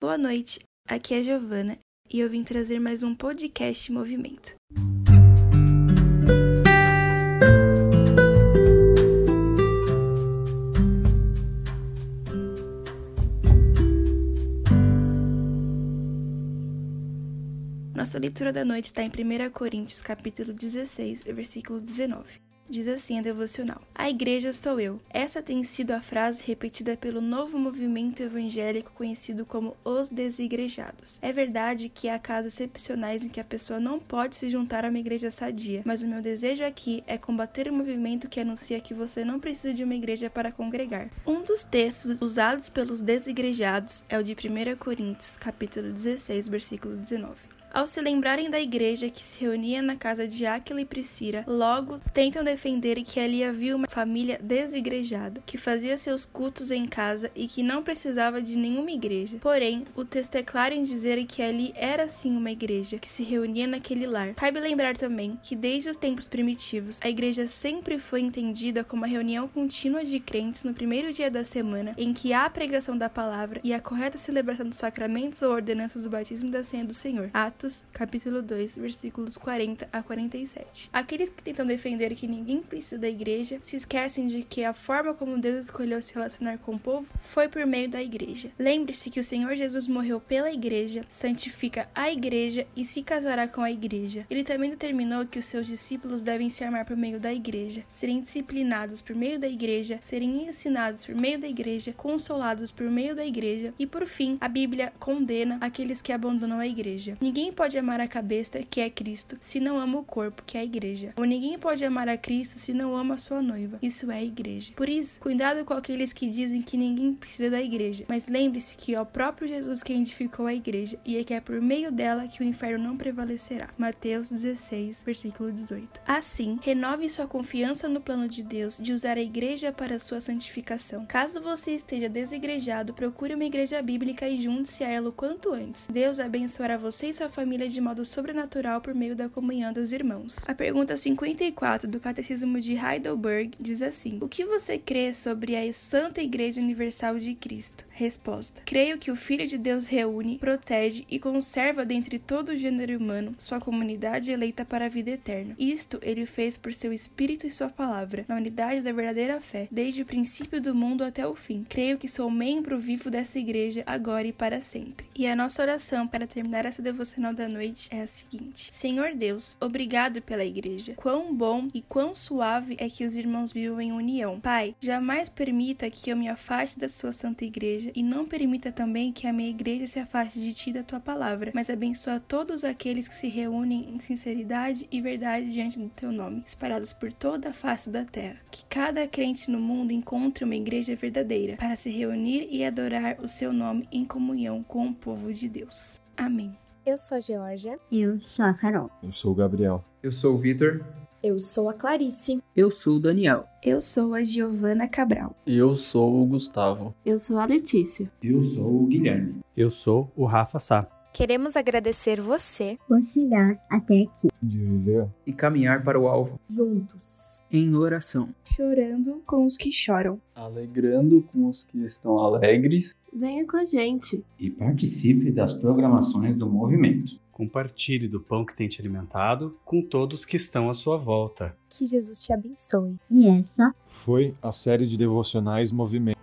Boa noite, aqui é Giovana e eu vim trazer mais um podcast Movimento. Nossa leitura da noite está em 1 Coríntios, capítulo 16, versículo 19. Diz assim a devocional: A igreja sou eu. Essa tem sido a frase repetida pelo novo movimento evangélico conhecido como os desigrejados. É verdade que há casos excepcionais em que a pessoa não pode se juntar a uma igreja sadia, mas o meu desejo aqui é combater o movimento que anuncia que você não precisa de uma igreja para congregar. Um dos textos usados pelos desigrejados é o de 1 Coríntios, capítulo 16, versículo 19. Ao se lembrarem da igreja que se reunia na casa de Áquila e Priscila, logo tentam defender que ali havia uma família desigrejada, que fazia seus cultos em casa e que não precisava de nenhuma igreja. Porém, o texto é claro em dizer que ali era sim uma igreja, que se reunia naquele lar. Cabe lembrar também que desde os tempos primitivos, a igreja sempre foi entendida como a reunião contínua de crentes no primeiro dia da semana, em que há a pregação da palavra e a correta celebração dos sacramentos ou ordenanças do batismo da senha do Senhor. Atos Atos, capítulo 2, versículos 40 a 47. Aqueles que tentam defender que ninguém precisa da igreja se esquecem de que a forma como Deus escolheu se relacionar com o povo foi por meio da igreja. Lembre-se que o Senhor Jesus morreu pela igreja, santifica a igreja e se casará com a igreja. Ele também determinou que os seus discípulos devem se armar por meio da igreja, serem disciplinados por meio da igreja, serem ensinados por meio da igreja, consolados por meio da igreja e, por fim, a Bíblia condena aqueles que abandonam a igreja. Ninguém pode amar a cabeça, que é Cristo, se não ama o corpo, que é a igreja. Ou ninguém pode amar a Cristo se não ama a sua noiva, isso é a igreja. Por isso, cuidado com aqueles que dizem que ninguém precisa da igreja, mas lembre-se que é o próprio Jesus quem edificou a igreja e é que é por meio dela que o inferno não prevalecerá. Mateus 16, versículo 18. Assim, renove sua confiança no plano de Deus de usar a igreja para sua santificação. Caso você esteja desigrejado, procure uma igreja bíblica e junte-se a ela o quanto antes. Deus abençoará você e sua família família de modo sobrenatural por meio da comunhão dos irmãos. A pergunta 54 do Catecismo de Heidelberg diz assim: O que você crê sobre a Santa Igreja Universal de Cristo? Resposta: Creio que o Filho de Deus reúne, protege e conserva dentre todo o gênero humano sua comunidade eleita para a vida eterna. Isto ele fez por seu Espírito e sua palavra, na unidade da verdadeira fé, desde o princípio do mundo até o fim. Creio que sou membro vivo dessa igreja agora e para sempre. E a nossa oração para terminar essa devocional da noite é a seguinte: Senhor Deus, obrigado pela igreja. Quão bom e quão suave é que os irmãos vivam em união. Pai, jamais permita que eu me afaste da sua santa igreja e não permita também que a minha igreja se afaste de ti da tua palavra, mas abençoa todos aqueles que se reúnem em sinceridade e verdade diante do teu nome, espalhados por toda a face da terra. Que cada crente no mundo encontre uma igreja verdadeira para se reunir e adorar o seu nome em comunhão com o povo de Deus. Amém. Eu sou a Georgia. Eu sou a Carol. Eu sou o Gabriel. Eu sou o Vitor. Eu sou a Clarice. Eu sou o Daniel. Eu sou a Giovana Cabral. Eu sou o Gustavo. Eu sou a Letícia. Eu sou o Guilherme. Eu sou o Rafa Sá. Queremos agradecer você por chegar até aqui. De viver e caminhar para o alvo. Juntos. Em oração. Chorando com os que choram. Alegrando com os que estão alegres. Venha com a gente. E participe das programações do movimento. Compartilhe do pão que tem te alimentado com todos que estão à sua volta. Que Jesus te abençoe. E essa foi a série de devocionais Movimento